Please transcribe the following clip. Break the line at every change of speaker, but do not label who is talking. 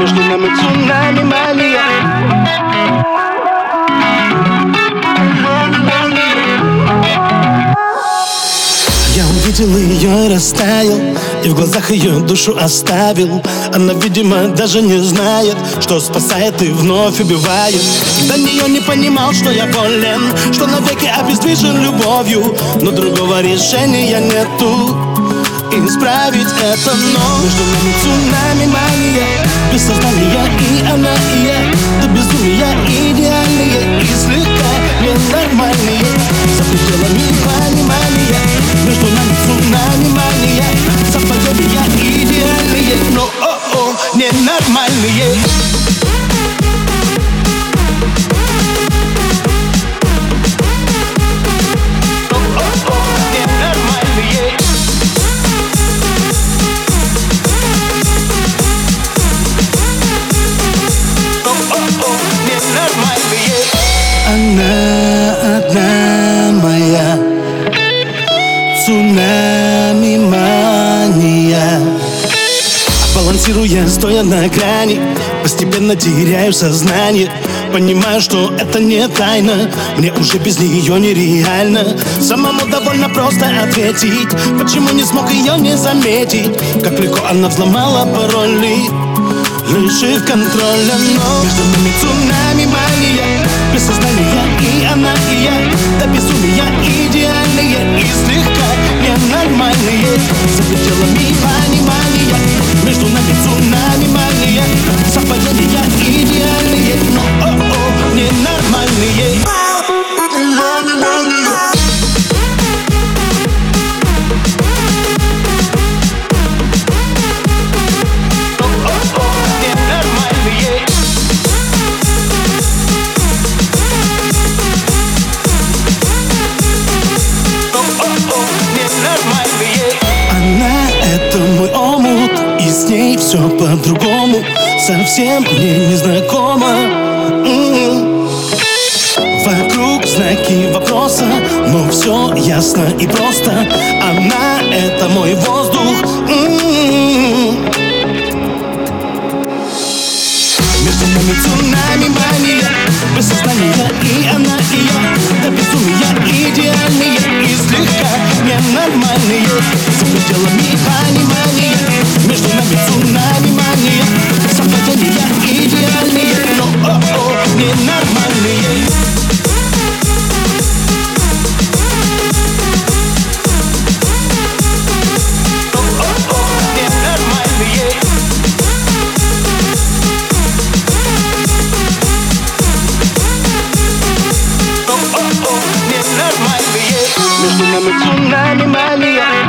Между нами цунами мания. Я увидел ее и растаял И в глазах ее душу оставил. Она, видимо, даже не знает Что спасает и вновь убивает. До нее не понимал, что я болен Что навеки обездвижен любовью. Но другого решения нету Исправить это, но Между нами цунами мания Без сознания и она, и я До безумия идеальные И слегка ненормальные За пределами понимания Между нами цунами мания Совпадения идеальные Но о-о, ненормальные Цунами мания. Балансируя, стоя на грани Постепенно теряю сознание. Понимаю, что это не тайна Мне уже без нее нереально. Самому довольно просто ответить Почему не смог ее не заметить? Как легко она взломала пароли Лишив контроля, но Между нами цунами мания ненормальные За пределами понимания все по-другому Совсем мне незнакомо М. Вокруг знаки вопроса Но все ясно и просто. Она — это мой воздух. М. Между нами цунами мания Без сознания и она, и я. До безумия идеальные И слегка ненормальные За пределами ненормальные О-о-о, ненормальные О-о-о,